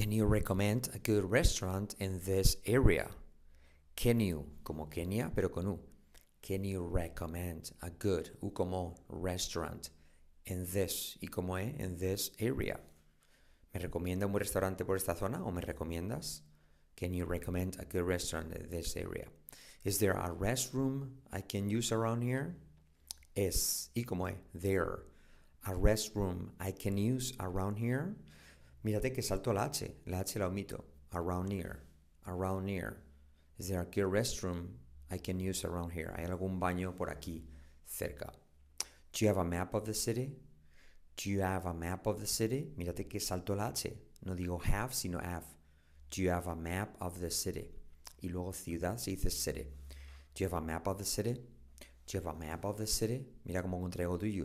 Can you recommend a good restaurant in this area? Can you, como Kenia, pero con U. Can you recommend a good, U como restaurant, in this, y como E, in this area? ¿Me recomienda un restaurante por esta zona o me recomiendas? Can you recommend a good restaurant in this area? Is there a restroom I can use around here? Es, y como E, there. A restroom I can use around here? Mírate que salto la H, la H la omito. Around here, around here. Is there a good restroom I can use around here? ¿Hay algún baño por aquí cerca? Do you have a map of the city? Do you have a map of the city? Mírate que salto la H. No digo have, sino have. Do you have a map of the city? Y luego ciudad se dice city. Do you have a map of the city? Do you have a map of the city? Mira cómo contraigo. Do you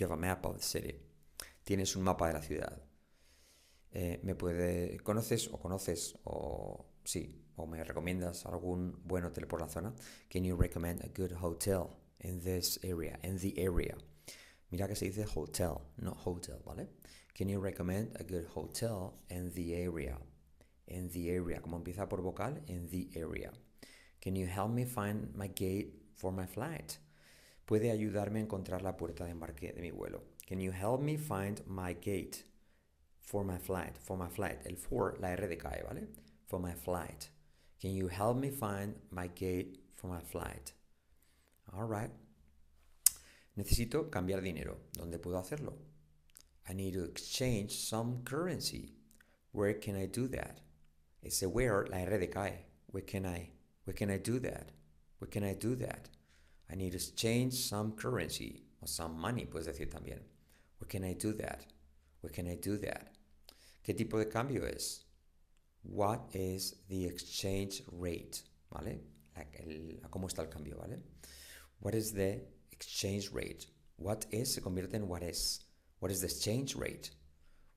have a map of the city? Tienes un mapa de la ciudad. Eh, me puede. ¿Conoces o conoces o sí o me recomiendas algún buen hotel por la zona? Can you recommend a good hotel in this area? In the area. Mira que se dice hotel, no hotel, ¿vale? Can you recommend a good hotel in the area? In the area. Como empieza por vocal, in the area. Can you help me find my gate for my flight? Puede ayudarme a encontrar la puerta de embarque de mi vuelo. Can you help me find my gate for my flight? For my flight. El for, la R de ¿vale? For my flight. Can you help me find my gate for my flight? All right. Necesito cambiar dinero. ¿Dónde puedo hacerlo? I need to exchange some currency. Where can I do that? Ese where, la R de. Where can I, where can I do that? Where can I do that? I need to exchange some currency. or some money, puedes decir también. Where can I do that? Where can I do that? ¿Qué tipo de cambio es? What is the exchange rate? ¿Vale? El, ¿Cómo está el cambio? ¿Vale? What is the exchange rate? What is se convierte en what is. What is the exchange rate?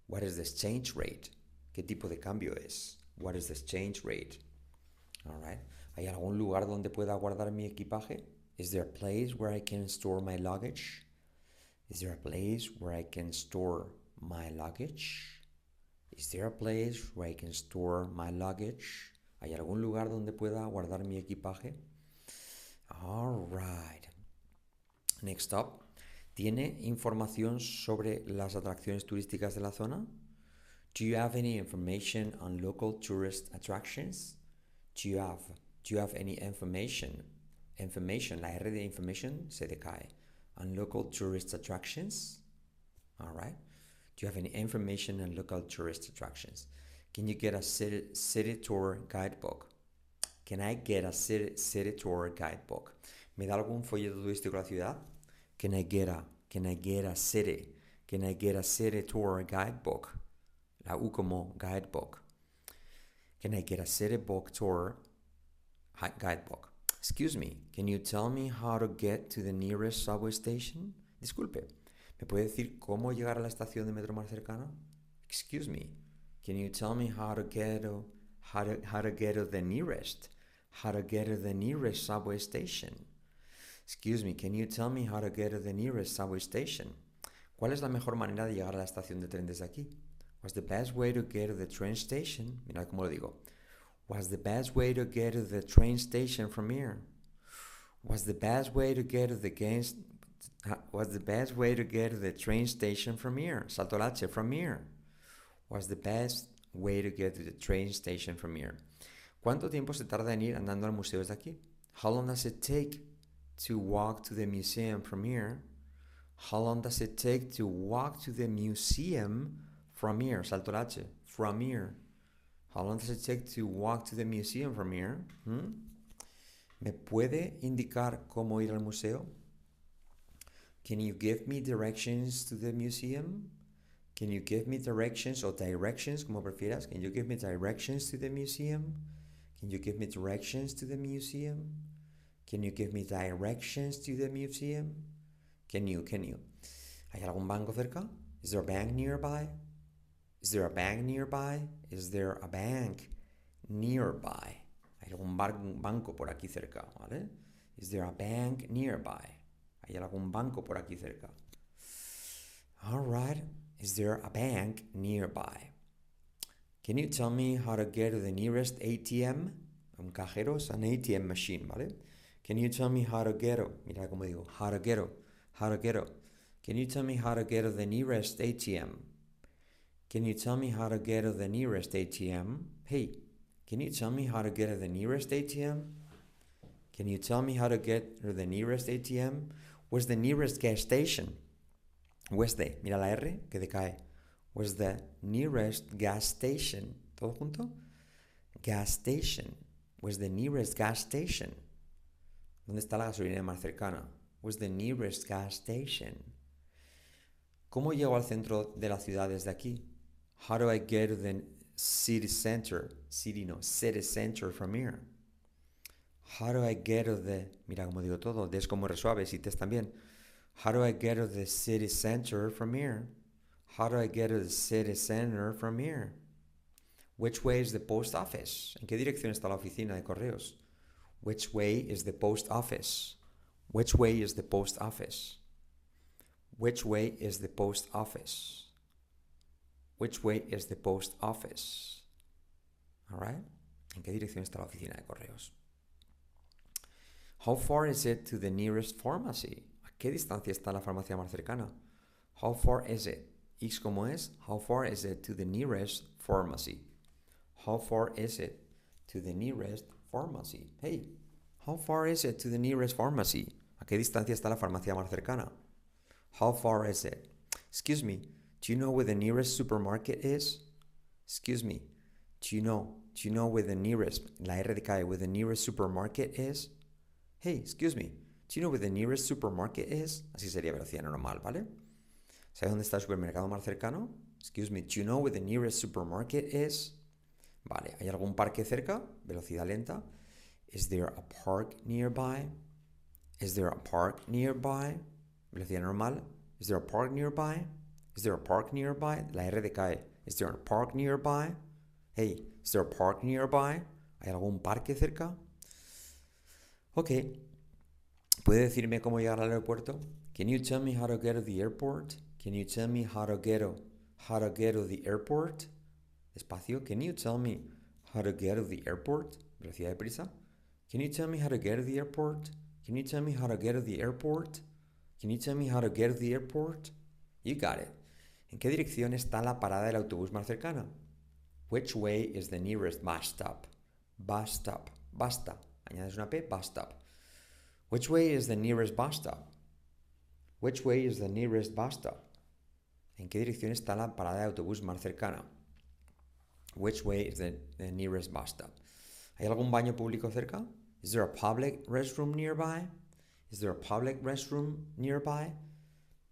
What is the exchange rate? ¿Qué tipo de cambio es? What is the exchange rate? All right. ¿Hay algún lugar donde pueda guardar mi equipaje? Is there a place where I can store my luggage? Is there a place where I can store my luggage? Is there a place where I can store my luggage? ¿Hay algún lugar donde pueda guardar mi equipaje? All right. Next up. ¿Tiene información sobre las atracciones turísticas de la zona? Do you have any information on local tourist attractions? Do you have, do you have any information? Information, la R de information se decae. On local tourist attractions? All right. Do you have any information on local tourist attractions? Can you get a city, city tour guidebook? Can I get a city, city tour guidebook? ¿Me da algún folleto turístico a la ciudad? Can I get a, can I get a city? Can I get a city tour guidebook? La U como guidebook. Can I get a city book tour guidebook? Excuse me, can you tell me how to get to the nearest subway station? Disculpe, ¿me puede decir cómo llegar a la estación de metro más cercana? Excuse me, can you tell me how to get to, how to, how to get to the nearest, how to get to the nearest subway station? Excuse me, can you tell me how to get to the nearest subway station? ¿Cuál es la mejor manera de llegar a la estación de tren desde aquí? What's the best way to get to the train station? Mira cómo lo digo. What's the best way to get to the train station from here? What's the best way to get to the? What's the best way to get to the train station from here? Salto la from here. What's the best way to get to the train station from here? ¿Cuánto tiempo se tarda en ir andando al museo desde aquí? How long does it take to walk to the museum from here? How long does it take to walk to the museum from here? Salto la from here. How long does it take to walk to the museum from here? Hmm? ¿Me puede indicar cómo ir al museo? Can you give me directions to the museum? Can you give me directions or directions, como prefieras? Can you give me directions to the museum? Can you give me directions to the museum? Can you give me directions to the museum? Can you, can you? ¿Hay algún banco cerca? Is there a bank nearby? Is there a bank nearby? Is there a bank nearby? ¿Hay algún banco por aquí cerca? ¿Vale? Is there a bank nearby? ¿Hay algún banco por aquí cerca? All right. Is there a bank nearby? Can you tell me how to get to the nearest ATM? Un cajero es an ATM machine, ¿vale? Can you tell me how to get to? Mira cómo digo, how to get to, how to get to. Can you tell me how to get to the nearest ATM? Can you tell me how to get to the nearest ATM? Hey, can you tell me how to get to the nearest ATM? Can you tell me how to get to the nearest ATM? Where's the nearest gas station? Where's the? Mira la R que decae. Where's the nearest gas station? ¿Todo junto? Gas station. Where's the nearest gas station? ¿Dónde está la gasolinera más cercana? Where's the nearest gas station? ¿Cómo llego al centro de la ciudad desde aquí? How do I get to the city center? City no, city center from here. How do I get to the... Mira como digo todo, des como resuave, si te también. How do I get to the city center from here? How do I get to the city center from here? Which way is the post office? ¿En qué dirección está la oficina de correos? Which way is the post office? Which way is the post office? Which way is the post office? Which way is the post office? All right? ¿En qué dirección está la oficina de correos? How far is it to the nearest pharmacy? ¿A qué distancia está la farmacia más cercana? How far is it? X como es. How far is it to the nearest pharmacy? How far is it to the nearest pharmacy? Hey, how far is it to the nearest pharmacy? ¿A qué distancia está la farmacia más cercana? How far is it? Excuse me, do you know where the nearest supermarket is? Excuse me, do you know, do you know where the nearest, la R de cae, where the nearest supermarket is? Hey, excuse me, do you know where the nearest supermarket is? Así sería velocidad normal, ¿vale? ¿Sabes dónde está el supermercado más cercano? Excuse me, do you know where the nearest supermarket is? Vale, ¿hay algún parque cerca? Velocidad lenta. Is there a park nearby? Is there a park nearby? Velocidad normal. Is there a park nearby? Is there a park nearby? La R decae. Is there a park nearby? Hey, is there a park nearby? ¿Hay algún parque cerca? Ok. ¿Puede decirme cómo llegar al aeropuerto? Can you tell me how to get to the airport? Can you tell me how to get to, how to get to the airport? Despacio. Can you tell me how to get to the airport? Velocidad de prisa. Can you tell me how to get to the airport? Can you tell me how to get to the airport? Can you tell me how to get to the airport? You got it. ¿En qué dirección está la parada del autobús más cercana? Which way is the nearest bus stop? Bus stop. Basta. Añades una P, bus stop. Which way is the nearest bus stop? Which way is the nearest bus stop? ¿En qué dirección está la parada de autobús más cercana? Which way is the, the nearest bus stop? ¿Hay algún baño público cerca? Is there a public restroom nearby? Is there a public restroom nearby?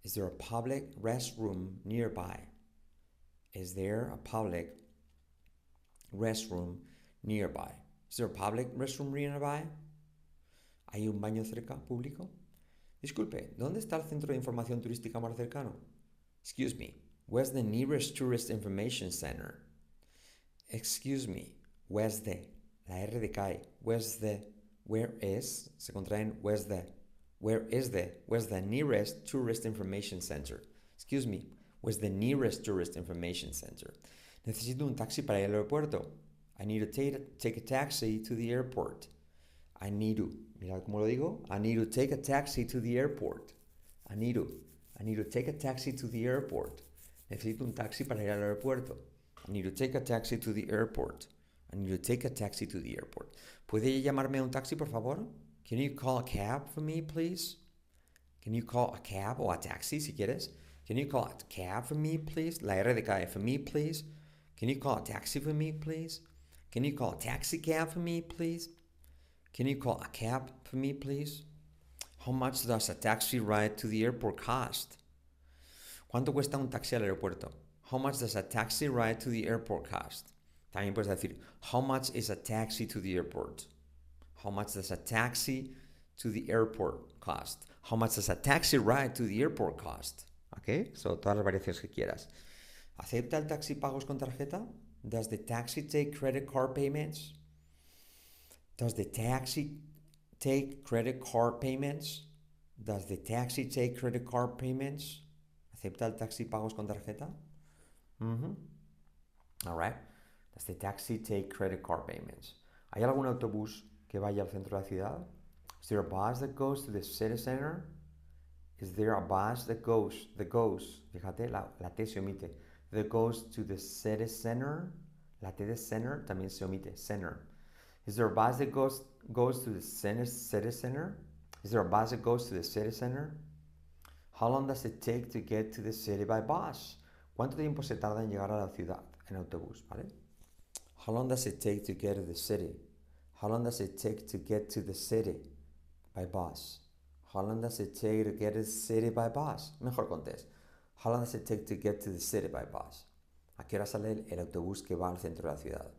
Is there a public restroom nearby? Is there a public restroom nearby? Is there a public restroom nearby? ¿Hay un baño cerca público? Disculpe, ¿dónde está el centro de información turística más cercano? Excuse me, where's the nearest tourist information center? Excuse me, where's the? La R. Where's the? Where is? Se contraen where's the? Where is the? Where's the nearest tourist information center? Excuse me, where's the nearest tourist information center? Necesito un taxi para ir al aeropuerto. I need to take, take a taxi to the airport. I need to, mira cómo lo digo. I need to take a taxi to the airport. I need to, I need to take a taxi to the airport. Necesito un taxi para ir al aeropuerto. I need to take a taxi to the airport. I need to take a taxi to the airport. ¿Puede llamarme un taxi, por favor? Can you call a cab for me, please? Can you call a cab or a taxi, si quieres? Can you call a cab for me, please? La R de cae, for me, please. Can you call a taxi for me, please? Can you call a taxi cab for me, please? Can you call a cab for me, please? How much does a taxi ride to the airport cost? ¿Cuánto cuesta un taxi al aeropuerto? How much does a taxi ride to the airport cost? También puedes decir, how much is a taxi to the airport? How much does a taxi to the airport cost? How much does a taxi ride to the airport cost? Okay, So, todas las variaciones que quieras. ¿Acepta el taxi pagos con tarjeta? Does the taxi take credit card payments? Does the taxi take credit card payments? Does the taxi take credit card payments? ¿Acepta el taxi pagos con tarjeta? Mm -hmm. All right. Does the taxi take credit card payments? ¿Hay algún autobús que vaya al centro de la ciudad? Is there a bus that goes to the city center? Is there a bus that goes, that goes, fíjate, la, la T se omite, that goes to the city center? La T de center también se omite, center. Is there a bus that goes, goes to the center, city center? Is there a bus that goes to the city center? How long does it take to get to the city by bus? ¿Cuánto tiempo se tarda en llegar a la ciudad en autobús, vale? How long does it take to get to the city? How long does it take to get to the city by bus? How long does it take to get to the city by bus? Mejor contest. How long does it take to get to the city by bus? ¿A qué hora sale el autobús que va al centro de la ciudad?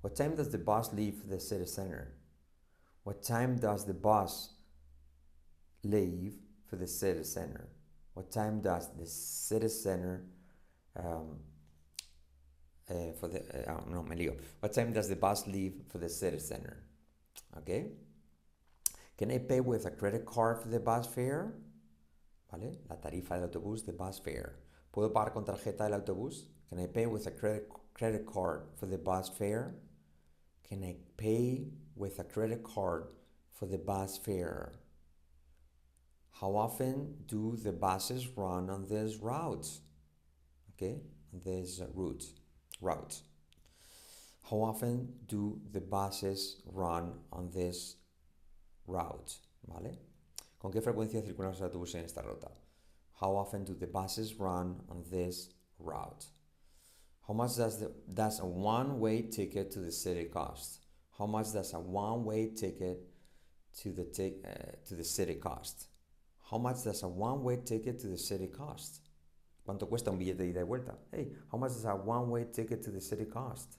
What time does the bus leave the city center? What time does the bus leave for the city center? What time does the city center um, uh, for the uh, no me lío. What time does the bus leave for the city center? Okay. Can I pay with a credit card for the bus fare? ¿Vale? La tarifa del autobús, the bus fare. ¿Puedo pagar con tarjeta del autobús? Can I pay with a credit credit card for the bus fare? Can I pay with a credit card for the bus fare? How often do the buses run on this route? Okay, this route. Route. How often do the buses run on this route? ¿Vale? ¿Con qué frecuencia circulan los autobuses en esta ruta? How often do the buses run on this route? How much does, the, does a one-way ticket to the city cost? How much does a one-way ticket to the, uh, to the city cost? How much does a one-way ticket to the city cost? ¿Cuánto cuesta un billete de ida y vuelta? Hey, how much does a one-way ticket to the city cost?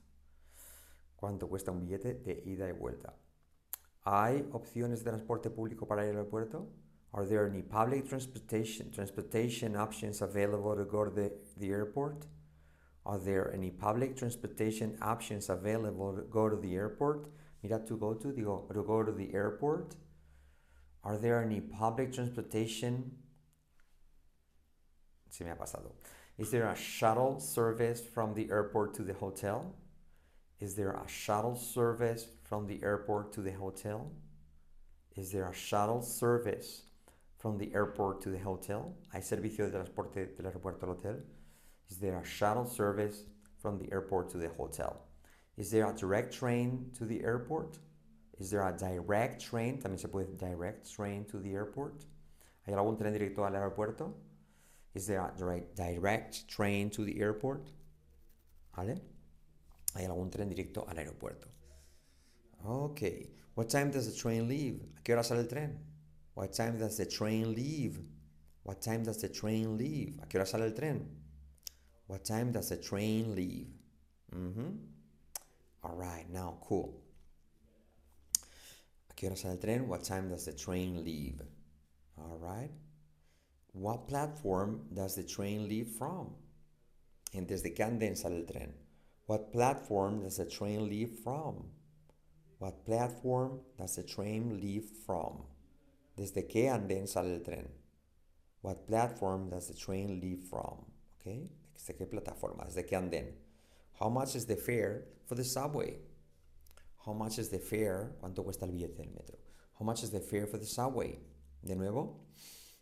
¿Cuánto cuesta un billete de ida y vuelta? ¿Hay opciones de transporte público para aeropuerto? Are there any public transportation, transportation options available to go to the, the airport? Are there any public transportation options available to go to the airport? Mira, to go to, digo, to go to the airport. Are there any public transportation? Se me ha pasado. Is there a shuttle service from the airport to the hotel? Is there a shuttle service from the airport to the hotel? Is there a shuttle service from the airport to the hotel? ¿Hay servicio de transporte del aeropuerto al hotel? Is there a shuttle service from the airport to the hotel? Is there a direct train to the airport? Is there a direct train? También se puede direct train to the airport. ¿Hay algún tren directo al aeropuerto? Is there a direct, direct train to the airport? ¿Vale? ¿Hay algún tren directo al aeropuerto? Ok. What time does the train leave? ¿A qué hora sale el tren? What time does the train leave? What time does the train leave? ¿A qué hora sale el tren? What time does the train leave? Mm-hmm. All right, now cool. ¿A qué hora sale el tren? What time does the train leave? All right. What platform does the train leave from? And desde qué andén sale el tren? What platform does the train leave from? What platform does the train leave from? ¿Desde qué andén sale el tren? What platform does the train leave from? Okay? ¿Desde qué plataforma? ¿Desde qué andén? How much is the fare for the subway? How much is the fare? ¿Cuánto cuesta el billete del metro? How much is the fare for the subway? De nuevo,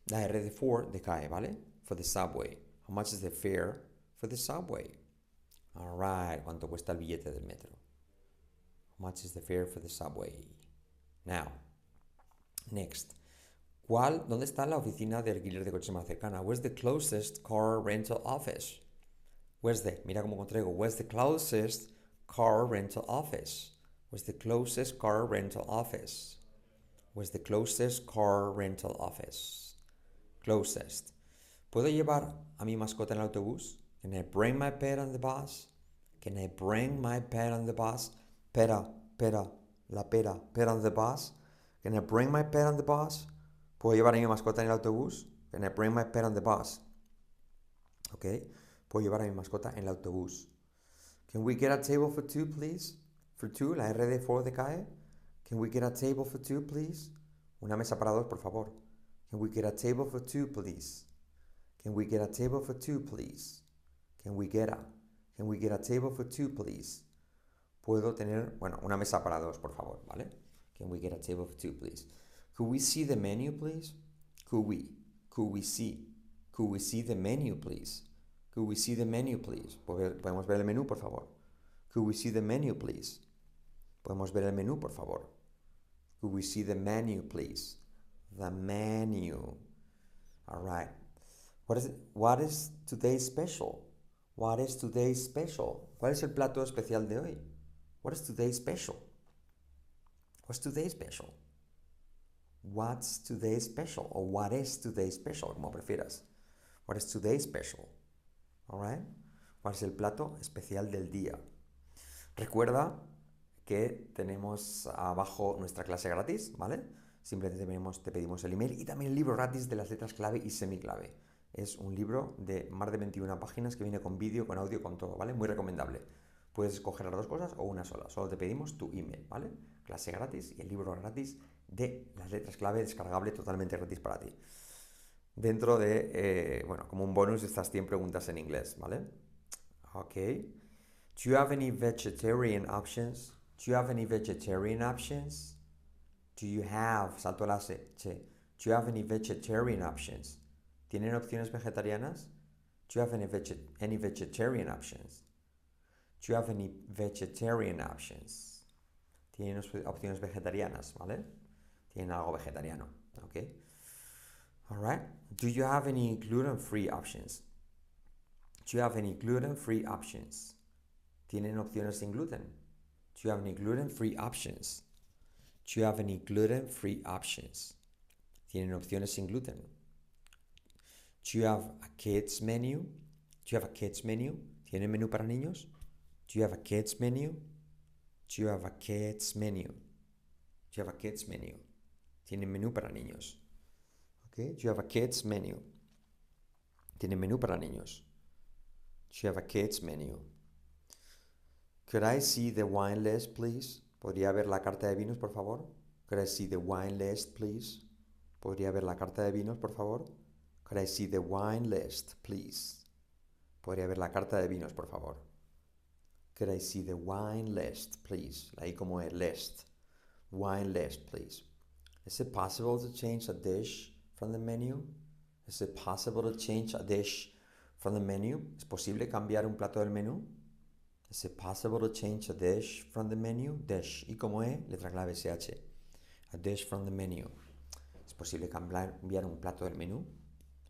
la R de for decae, ¿vale? For the subway. How much is the fare for the subway? All right, ¿cuánto cuesta el billete del metro? Much is the fare for the subway? Now, next. ¿Cuál, ¿Dónde está la oficina de alquiler de coches más cercana? Where's the closest car rental office? Where's the, mira cómo contraigo, where's the closest car rental office? Where's the closest car rental office? Where's the closest car rental office? Closest. ¿Puedo llevar a mi mascota en el autobús? Can I bring my pet on the bus? Can I bring my pet on the bus? Pera, pera, la pera, pet on the bus? Can I bring my pet on the bus? ¿Puedo llevar a mi mascota en el autobús? Can I bring my pet on the bus? ¿Ok? ¿Puedo llevar a mi mascota en el autobús? Can we get a table for two, please? For two, la R de for decae. Can we get a table for two, please? Una mesa para dos, por favor. Can we get a table for two, please? Can we get a table for two, please? Can we get a? Can we get a table for two, please? Puedo tener, bueno, una mesa para dos, por favor, ¿vale? Can we get a table for two, please? Could we see the menu, please? Could we? Could we see? Could we see the menu, please? Could we see the menu, please? ¿Podemos ver el menú, por favor? Could we see the menu, please? ¿Podemos ver el menú, por favor? Could we see the menu, please? The menu. All right. What is, it? what is today's special? What is today's special? ¿Cuál es el plato especial de hoy? What is today's special? What's today's special? What's today's special? O what is today's special, como prefieras. What is today's special? Alright? ¿Cuál es el plato especial del día? Recuerda que tenemos abajo nuestra clase gratis, ¿vale? Simplemente te pedimos, el email y también el libro gratis de las letras clave y semiclave. Es un libro de más de 21 páginas que viene con vídeo, con audio, con todo, ¿vale? Muy recomendable. Puedes escoger las dos cosas o una sola. Solo te pedimos tu email, ¿vale? Clase gratis y el libro gratis de las letras clave descargable totalmente gratis para ti. Dentro de, eh, bueno, como un bonus estas 100 preguntas en inglés, ¿vale? Ok. Do you have any vegetarian options? Do you have any vegetarian options? Do you have, salto la. Do you have any vegetarian options? ¿Tienen opciones vegetarianas? Do you have any, any vegetarian options? Do you have any vegetarian options? Tienen opciones vegetarianas, ¿vale? Tienen algo vegetariano, ¿ok? Alright. Do you have any gluten-free options? Do you have any gluten-free options? ¿Tienen opciones sin gluten? Do you have any gluten-free options? Do you have any gluten-free options? ¿Tienen opciones sin gluten? Do you have a kids menu? Do you have a kids menu? ¿Tienen menú para niños? Do you have a kids menu? Do you have a kids menu? Do you have a kids menu? Tienen menú para niños. Okay? Do you have a kids menu? Tienen menú para niños. Do you have a kids menu? Could I see the wine list, please? ¿Podría ver la carta de vinos, por favor? Could I see the wine list, please? ¿Podría ver la carta de vinos, por favor? Could I see the wine list, please? ¿Podría ver la carta de vinos, por favor? Could I see the wine list, please? Ahí como es list. Wine list, please. Is it possible to change a dish from the menu? Is it possible to change a dish from the menu? ¿Es posible cambiar un plato del menú? Is it possible to change a dish from the menu? Dish. ¿Y cómo es? Letra clave SH. A dish from the menu. ¿Es posible cambiar un plato del menú?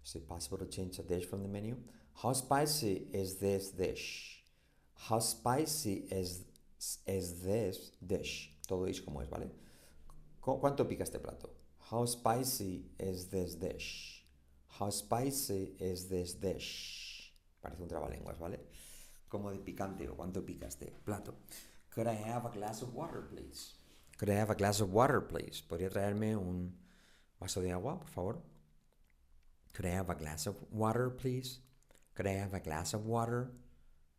Is it possible to change a dish from the menu? How spicy is this dish? How spicy is, is this dish? Todo es como es, ¿vale? ¿Cuánto pica este plato? How spicy is this dish? How spicy is this dish? Parece un trabalenguas, ¿vale? Como de picante o cuánto pica este plato. Could I have a glass of water, please? Could I have a glass of water, please? ¿Podría traerme un vaso de agua, por favor? Could I have a glass of water, please? Could I have a glass of water?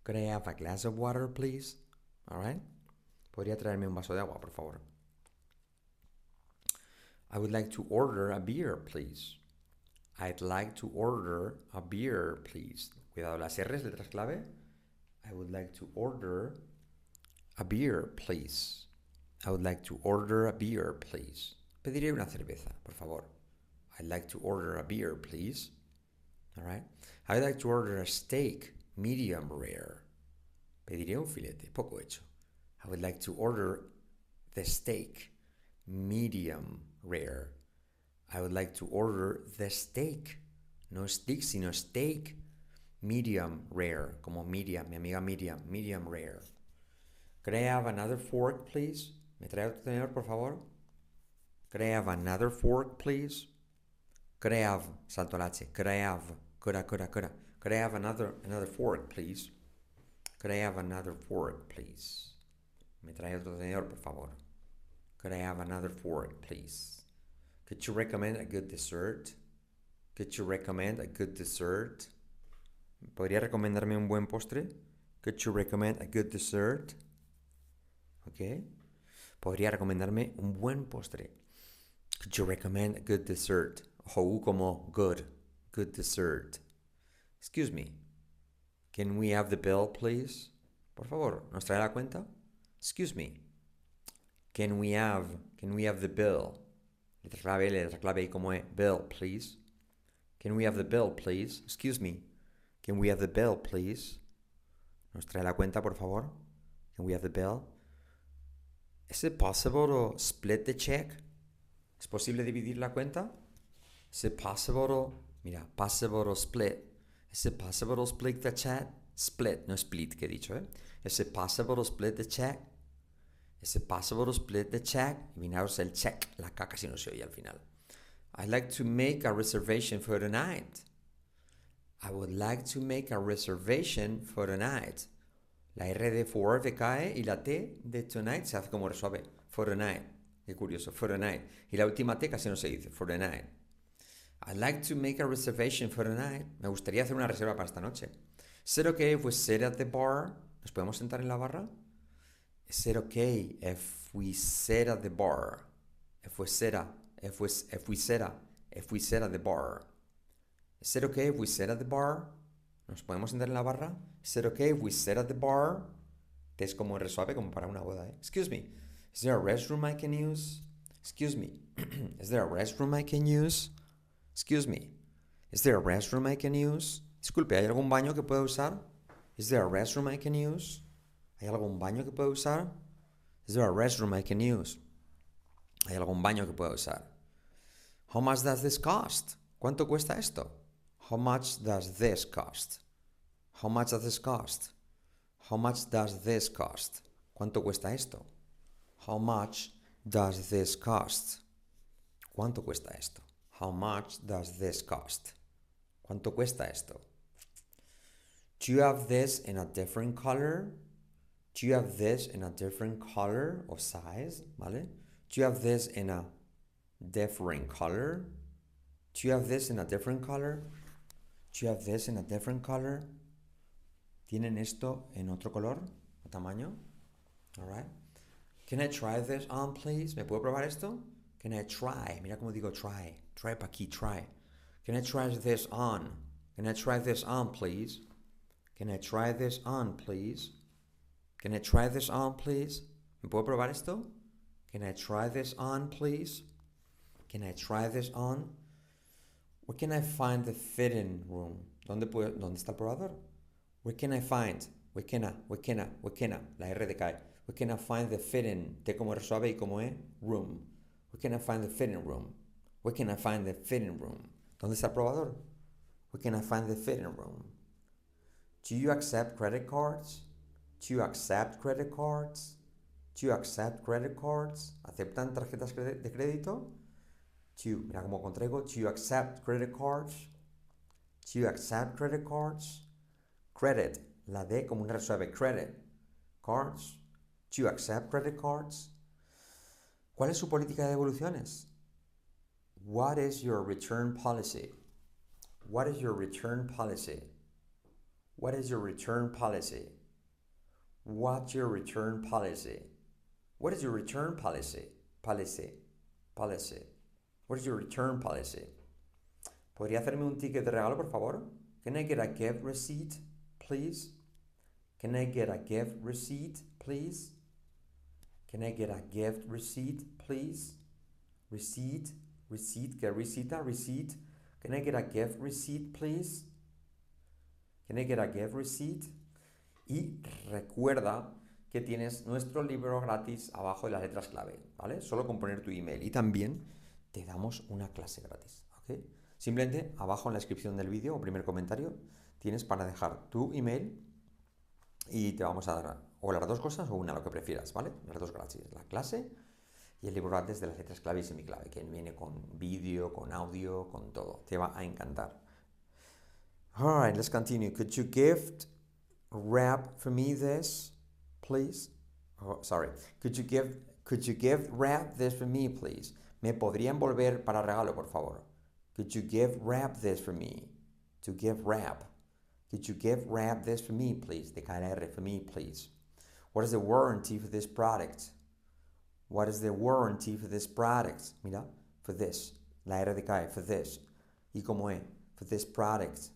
Could I have a glass of water, please? All right. ¿Podría traerme un vaso de agua, por favor? I would like to order a beer, please. I'd like to order a beer, please. Cuidado, las R's, letras clave. I would like to order a beer, please. I would like to order a beer, please. Pediré una cerveza, por favor. I'd like to order a beer, please. All right. I'd like to order a steak, medium rare. Pediré un filete, poco hecho. I would like to order the steak, medium rare. I would like to order the steak. No stick, sino steak. Medium rare. Como Miriam, mi amiga Miriam. Medium rare. Could I have another fork, please? ¿Me trae otro tenedor, por favor? Could I have another fork, please? Could I have, salto H, could I have, could I, could could I have another, another fork, please? Could I have another fork, please? ¿Me trae otro tenedor, por favor? Could I have another fork, please? Could you recommend a good dessert? Could you recommend a good dessert? ¿Podría recomendarme un buen postre? Could you recommend a good dessert? ¿Ok? ¿Podría recomendarme un buen postre? Could you recommend a good dessert? Ojo, como good. Good dessert. Excuse me. Can we have the bill, please? Por favor, ¿nos trae la cuenta? Excuse me. Can we have, can we have the bill? Letra clave, letra clave como es. Bill, please. Can we have the bill, please? Excuse me. Can we have the bill, please? ¿Nos trae la cuenta, por favor? Can we have the bill? Is it possible to split the check? ¿Es posible dividir la cuenta? Is it possible to, mira, possible to split? Is it possible to split the check? Split, no split que he dicho, ¿eh? Is it possible to split the check? Is it possible to split the check? Imaginaos el check, la K casi no se oye al final. I'd like to make a reservation for tonight. I would like to make a reservation for tonight. La R de for cae y la T de tonight se hace como resuave. For tonight. Qué curioso. For tonight. Y la última T casi no se dice. For tonight. I'd like to make a reservation for tonight. Me gustaría hacer una reserva para esta noche. Is it okay if we sit at the bar? ¿Nos podemos sentar en la barra? Is it okay if we sit at the bar? If we sit at, if we, if we sit at, if we sit at the bar. Is it okay if we sit at the bar? ¿Nos podemos sentar en la barra? Is it okay if we sit at the bar? Es como resuave como para una boda, ¿eh? Excuse me. Is there a restroom I can use? Excuse me. Is there a restroom I can use? Excuse me. Is there a restroom I can use? Disculpe, ¿hay algún baño que pueda usar? Is there a restroom I can use? ¿Hay algún baño que pueda usar? Is there a restroom I can use? ¿Hay algún baño que pueda usar? How much does this cost? ¿Cuánto cuesta esto? How much does this cost? How much does this cost? How much does this cost? ¿Cuánto cuesta esto? How much does this cost? ¿Cuánto cuesta esto? How much does this cost? ¿Cuánto cuesta esto? Do you have this in a different color? Do you have this in a different color or size? ¿Vale? Do you have this in a different color? Do you have this in a different color? Do you have this in a different color? ¿Tienen esto en otro color o tamaño? Alright. Can I try this on, please? ¿Me puedo probar esto? Can I try? Mira cómo digo try. Try pa' aquí, try. Can I try this on? Can I try this on, please? Can I try this on, please? Can I try this on, please? ¿Me puedo probar esto? Can I try this on, please? Can I try this on? Where can I find the fitting room? ¿Dónde, puedo, ¿Dónde está el probador? Where can I find? Where can I? Where can I? Where can I? La R de cae. Where can I find the fitting? T como R suave y como E, room. Where can I find the fitting room? Where can I find the fitting room? ¿Dónde está el probador? Where can I find the fitting room? Do you accept credit cards? Do you accept credit cards? Do you accept credit cards? ¿Aceptan tarjetas de crédito? Do you, mira cómo contraigo. Do you accept credit cards? Do you accept credit cards? Credit, la D como un resuelve. Credit. Cards. Do you accept credit cards? ¿Cuál es su política de devoluciones? What is your return policy? What is your return policy? What is your return policy? What's your return policy? What is your return policy? Policy. Policy. What is your return policy? ¿Podría hacerme un ticket de regalo, por favor? Can I get a gift receipt, please? Can I get a gift receipt, please? Can I get a gift receipt, please? Receipt, receipt, que recita, receipt. Can I get a gift receipt, please? Can I get a gift receipt? Y recuerda que tienes nuestro libro gratis abajo de las letras clave, ¿vale? Solo con poner tu email. Y también te damos una clase gratis, ¿ok? Simplemente abajo en la descripción del vídeo o primer comentario tienes para dejar tu email y te vamos a dar o las dos cosas o una, lo que prefieras, ¿vale? Las dos gratis, la clase y el libro gratis de las letras clave y semiclave, que viene con vídeo, con audio, con todo. Te va a encantar. Alright, let's continue. Could you gift wrap for me this, please? Oh, sorry. Could you give could you give wrap this for me, please? ¿Me podría envolver para regalo, por favor? Could you give wrap this for me? To give wrap. Could you give wrap this for me, please? De KR for me, please. What is the warranty for this product? What is the warranty for this product? Mira, for this. La R de cae, for this. Y como es, for this product.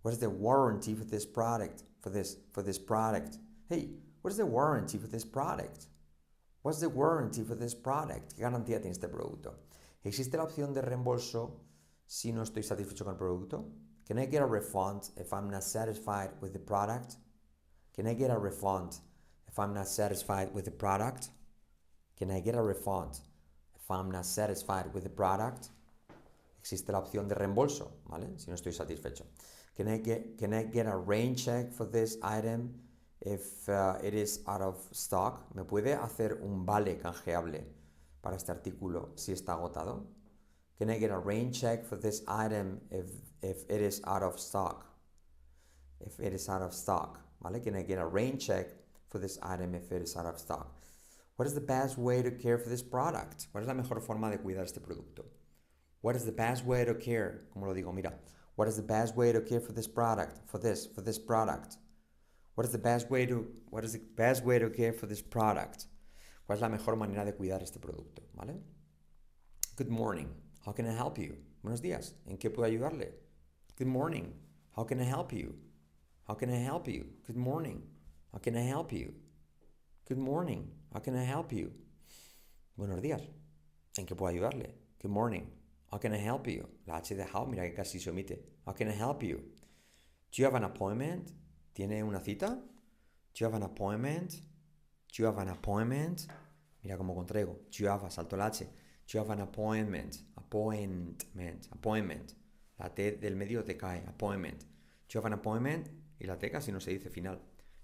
What is the warranty for this product? For this, for this product. Hey, What is the warranty for this product? What's the warranty for this product? ¿Qué garantía tiene este producto? ¿Existe la opción de reembolso si no estoy satisfecho con el producto? Can I get a refund if I'm not satisfied with the product? Can I get a refund if I'm not satisfied with the product? Can I get a refund if I'm not satisfied with the product? Existe la opción de reembolso, ¿vale? Si no estoy satisfecho. Can I get, can I get a rain check for this item if uh, it is out of stock? ¿Me puede hacer un vale canjeable para este artículo si está agotado? Can I get a rain check for this item if, if it is out of stock? If it is out of stock, ¿vale? Can I get a rain check for this item if it is out of stock? What is the best way to care for this product? ¿Cuál es la mejor forma de cuidar este producto? What is the best way to care? Como lo digo, mira. What is the best way to care for this product? For this, for this product. What is the best way to what is the best way to care for this product? ¿Cuál es la mejor manera de cuidar este producto? ¿Vale? Good morning. How can I help you? Buenos días. ¿En qué puedo ayudarle? Good morning. How can I help you? How can I help you? Good morning. How can I help you? Good morning. How can I help you? Buenos días. ¿En qué puedo ayudarle? Good morning. How can I help you? La H de how, mira que casi se omite. How can I help you? Do you have an appointment? ¿Tiene una cita? Do you have an appointment? Do you have an appointment? Mira cómo contraigo. Do you have, salto la H. Do you have an appointment? Appointment. Appointment. La T del medio te cae. Appointment. Do you have an appointment? Y la T casi no se dice final.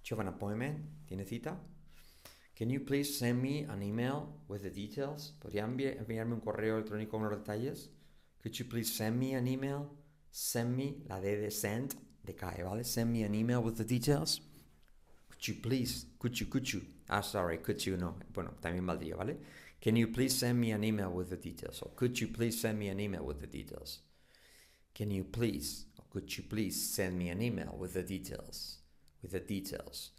You have an appointment? ¿Tiene cita? Can you please send me an email with the details? ¿Podría enviarme un correo electrónico con los detalles? Could you please send me an email? Send me, la D de send, de cae, ¿vale? Send me an email with the details. Could you please, could you, could you? Ah, sorry, could you, no. Bueno, también valdría, ¿vale? Can you please send me an email with the details? Or could you please send me an email with the details? Can you please, or could you please send me an email with the details? With the details.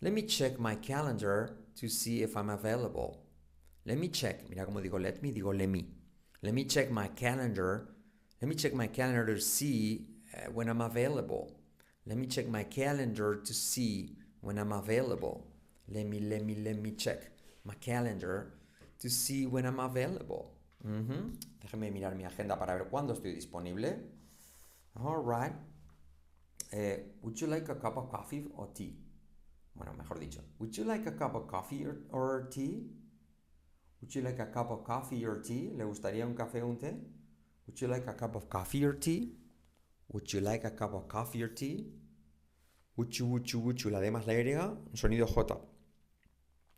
Let me check my calendar to see if I'm available. Let me check. Mira como digo let me, digo let me. Let me check my calendar. Let me check my calendar to see uh, when I'm available. Let me check my calendar to see when I'm available. Let me, let me, let me check my calendar to see when I'm available. Mm -hmm. Déjeme mirar mi agenda para ver cuándo estoy disponible. All right. Uh, would you like a cup of coffee or tea? Bueno, mejor dicho. Would you like a cup of coffee or, tea? Would you like a cup of coffee or tea? ¿Le gustaría un café o un té? Would you like a cup of coffee or tea? Would you like a cup of coffee or tea? Would you, would you, would you. La D más la Y, un sonido J.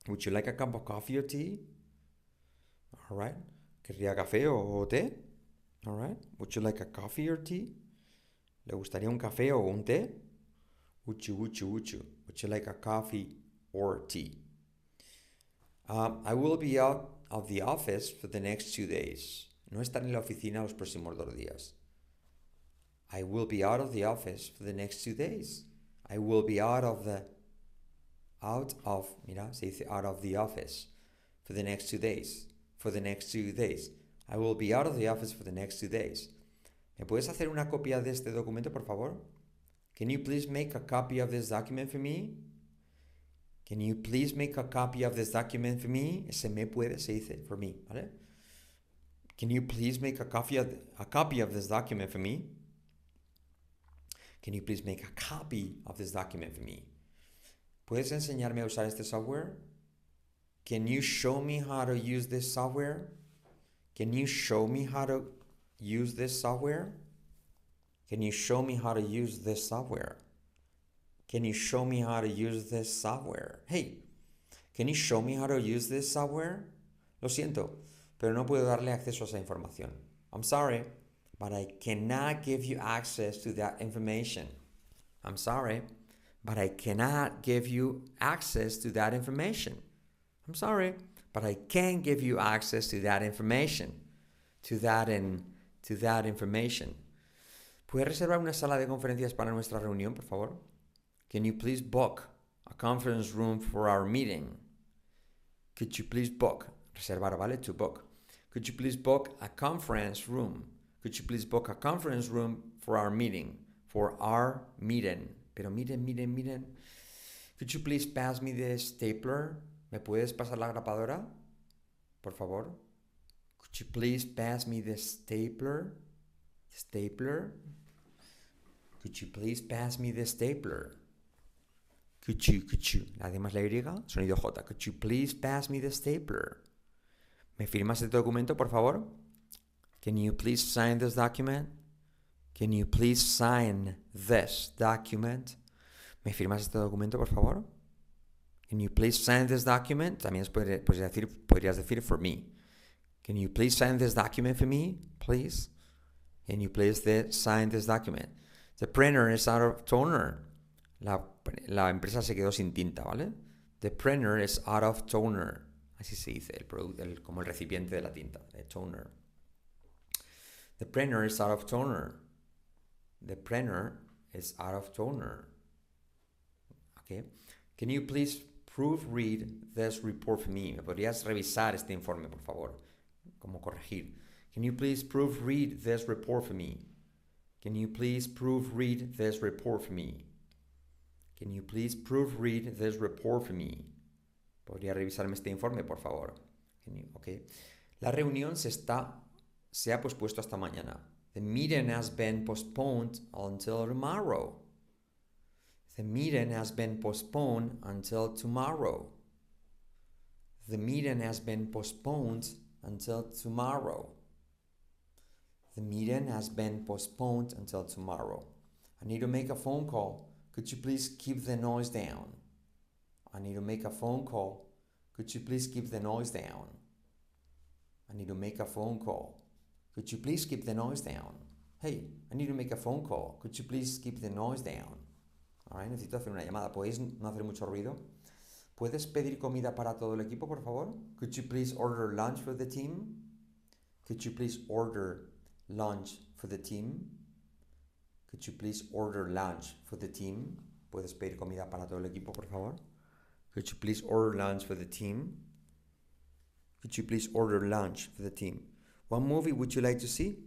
Would you like a cup of coffee or tea? Alright. ¿Querría café o té? Alright. Would you like a coffee or tea? ¿Le gustaría un café o un té? You, would you. Would you like a coffee or tea? Um, I will be out of the office for the next two days. No estaré en la oficina los próximos dos días. I will be out of the office for the next two days. I will be out of the out of mira se dice out of the office for the next two days. For the next two days. I will be out of the office for the next two days. ¿Me puedes hacer una copia de este documento, por favor? Can you please make a copy of this document for me? Can you please make a copy of this document for me? Se me puede, se dice, for me, ¿vale? Can you please make a copy of, a copy of this document for me? Can you please make a copy of this document for me? ¿Puedes enseñarme a usar este software? Can you show me how to use this software? Can you show me how to use this software? Can you show me how to use this software? Can you show me how to use this software? Hey, can you show me how to use this software? Lo siento, pero no puedo darle acceso a esa información. I'm sorry, but I cannot give you access to that information. I'm sorry, but I cannot give you access to that information. I'm sorry, but I can't give you access to that information. To that in to that information. ¿Puedes reservar una sala de conferencias para nuestra reunión, por favor? Can you please book a conference room for our meeting? Could you please book? Reservar, ¿vale? To book. Could you please book a conference room? Could you please book a conference room for our meeting? For our meeting. Pero miren, miren, miren. Could you please pass me the stapler? ¿Me puedes pasar la grapadora? Por favor. Could you please pass me the stapler? Stapler? Could you please pass me the stapler? Could you, could you, D más la Y, sonido J. Could you please pass me the stapler? ¿Me firmas este documento, por favor? Can you please sign this document? Can you please sign this document? ¿Me firmas este documento, por favor? Can you please sign this document? También podrías decir, podrías decir for me. Can you please sign this document for me, please? Can you please sign this document? The printer is out of toner. La, empresa se quedó sin tinta, ¿vale? The printer is out of toner. Así se dice, el, como el recipiente de la tinta, the toner. The printer is out of toner. The printer is out of toner. Okay. Can you please proofread this report for me? ¿Me podrías revisar este informe, por favor? Como corregir. Can you please proofread this report for me? Can you please proofread this report for me? Can you please proofread this report for me? ¿Podría revisarme este informe, por favor? okay. La reunión se está se ha pospuesto hasta mañana. The meeting has been postponed until tomorrow. The meeting has been postponed until tomorrow. The meeting has been postponed until tomorrow. The meeting has been postponed until tomorrow. I need to make a phone call. Could you please keep the noise down? I need to make a phone call. Could you please keep the noise down? I need to make a phone call. Could you please keep the noise down? Hey, I need to make a phone call. Could you please keep the noise down? Alright, necesito hacer una llamada. ¿Podéis no hacer mucho ruido? ¿Puedes pedir comida para todo el equipo, por favor? Could you please order lunch for the team? Could you please order lunch for the team? Could you please order lunch for the team? ¿Puedes pedir comida para todo el equipo, por favor? Could you please order lunch for the team? Could you please order lunch for the team? What movie would you like to see?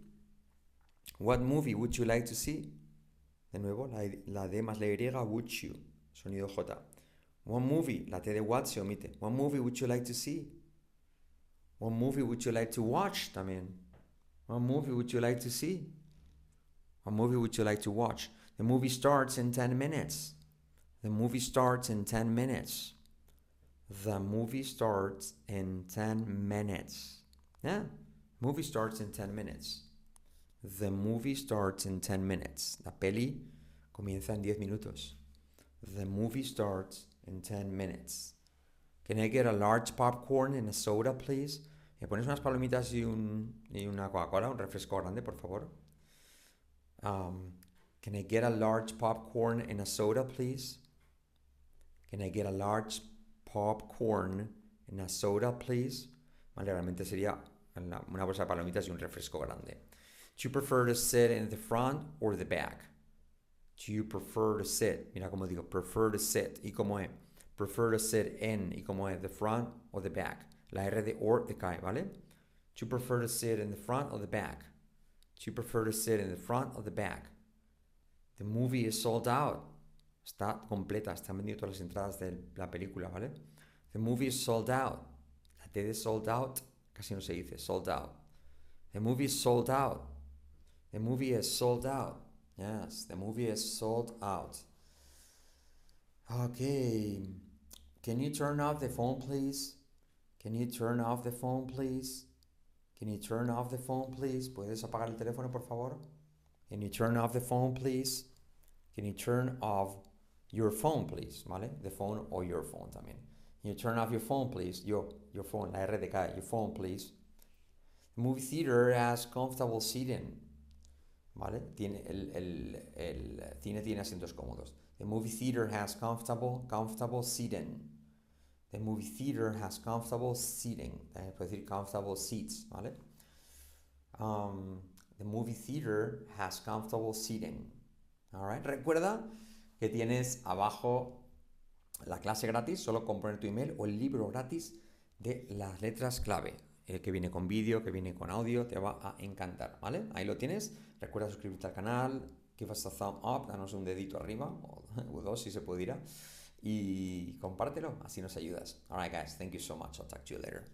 What movie would you like to see? De nuevo, la, la D más la Y, would you. Sonido J. What movie? La T de movie would you like to see? What movie would you like to watch también? What movie would you like to see? What movie would you like to watch? The movie starts in 10 minutes. The movie starts in 10 minutes. The movie starts in 10 minutes. Yeah, movie starts in 10 minutes. The movie starts in 10 minutes. La peli comienza en 10 minutos. The movie starts in 10 minutes. Can I get a large popcorn and a soda, please? ¿Me pones unas palomitas y, un, y una Coca-Cola, un refresco grande, por favor? Um, can I get a large popcorn and a soda, please? Can I get a large popcorn and a soda, please? Vale, realmente sería una bolsa de palomitas y un refresco grande. Do you prefer to sit in the front or the back? Do you prefer to sit? Mira como digo, prefer to sit. ¿Y cómo es? Prefer to sit in. ¿Y cómo es? The front or the back. La R de or cae, ¿vale? Do you prefer to sit in the front or the back? Do you prefer to sit in the front or the back? The movie is sold out. Está completa, están vendiendo todas las entradas de la película, ¿vale? The movie is sold out. La T de sold out casi no se dice, sold out. The movie is sold out. The movie is sold out. Yes, the movie is sold out. Okay. Can you turn off the phone, please? Can you turn off the phone, please? Can you turn off the phone, please? ¿Puedes apagar el teléfono, por favor? Can you turn off the phone, please? Can you turn off your phone, please? ¿Vale? The phone or your phone también. Can you turn off your phone, please? Your, your phone, la R de K, your phone, please. The movie theater has comfortable seating. ¿Vale? Tiene el, el, el cine tiene asientos cómodos. The movie theater has comfortable, comfortable seating. The movie theater has comfortable seating. Eh, puedo decir comfortable seats, ¿vale? Um, the movie theater has comfortable seating. Alright, recuerda que tienes abajo la clase gratis, solo con poner tu email o el libro gratis de las letras clave. El que viene con vídeo, que viene con audio, te va a encantar, ¿vale? Ahí lo tienes. Recuerda suscribirte al canal, give us a thumb up, danos un dedito arriba, o dos si se pudiera y compártelo, así nos ayudas. Alright guys, thank you so much. I'll talk to you later.